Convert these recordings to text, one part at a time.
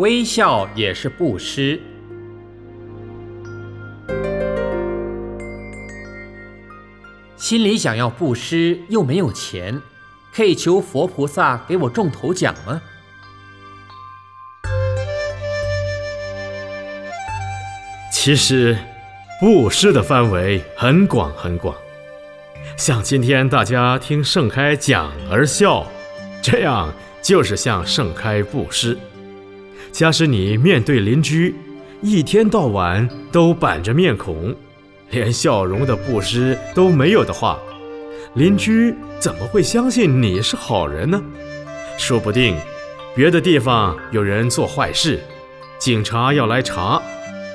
微笑也是布施。心里想要布施，又没有钱，可以求佛菩萨给我中头奖吗？其实，布施的范围很广很广。像今天大家听盛开讲而笑，这样就是向盛开布施。假使你面对邻居，一天到晚都板着面孔，连笑容的布施都没有的话，邻居怎么会相信你是好人呢？说不定别的地方有人做坏事，警察要来查，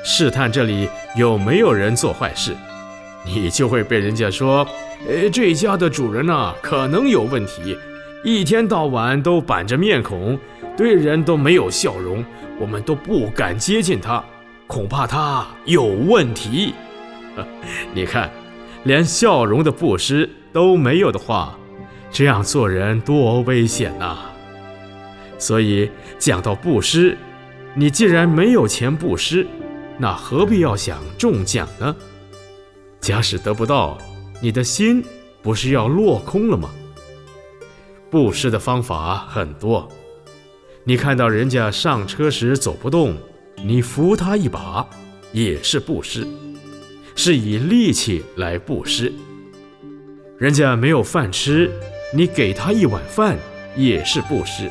试探这里有没有人做坏事，你就会被人家说。呃，这家的主人呢，可能有问题，一天到晚都板着面孔，对人都没有笑容，我们都不敢接近他，恐怕他有问题。你看，连笑容的布施都没有的话，这样做人多危险呐！所以讲到布施，你既然没有钱布施，那何必要想中奖呢？假使得不到。你的心不是要落空了吗？布施的方法很多，你看到人家上车时走不动，你扶他一把，也是布施，是以力气来布施。人家没有饭吃，你给他一碗饭，也是布施，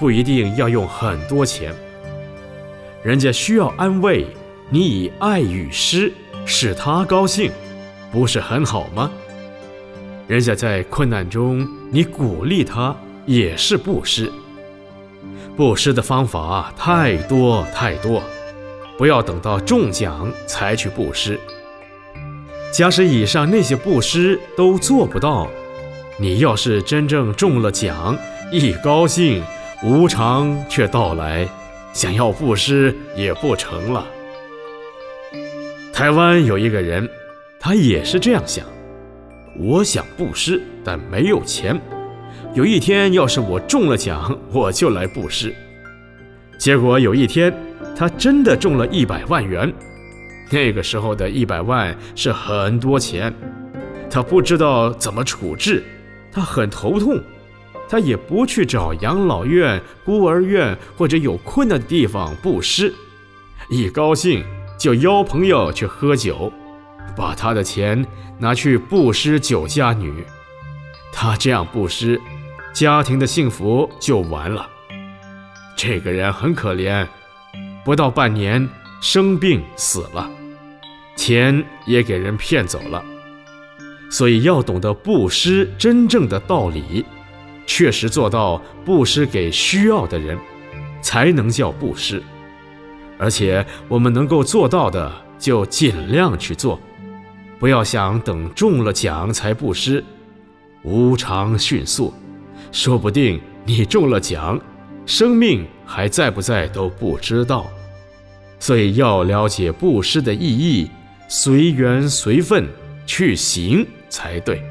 不一定要用很多钱。人家需要安慰，你以爱与施，使他高兴。不是很好吗？人家在困难中，你鼓励他也是布施。布施的方法太多太多，不要等到中奖才去布施。假使以上那些布施都做不到，你要是真正中了奖，一高兴，无常却到来，想要布施也不成了。台湾有一个人。他也是这样想，我想布施，但没有钱。有一天，要是我中了奖，我就来布施。结果有一天，他真的中了一百万元。那个时候的一百万是很多钱，他不知道怎么处置，他很头痛。他也不去找养老院、孤儿院或者有困难的地方布施，一高兴就邀朋友去喝酒。把他的钱拿去布施酒家女，他这样布施，家庭的幸福就完了。这个人很可怜，不到半年生病死了，钱也给人骗走了。所以要懂得布施真正的道理，确实做到布施给需要的人，才能叫布施。而且我们能够做到的，就尽量去做。不要想等中了奖才布施，无常迅速说不定你中了奖生命还在不在都不知道。所以要了解布施的意义随缘随份去行才对。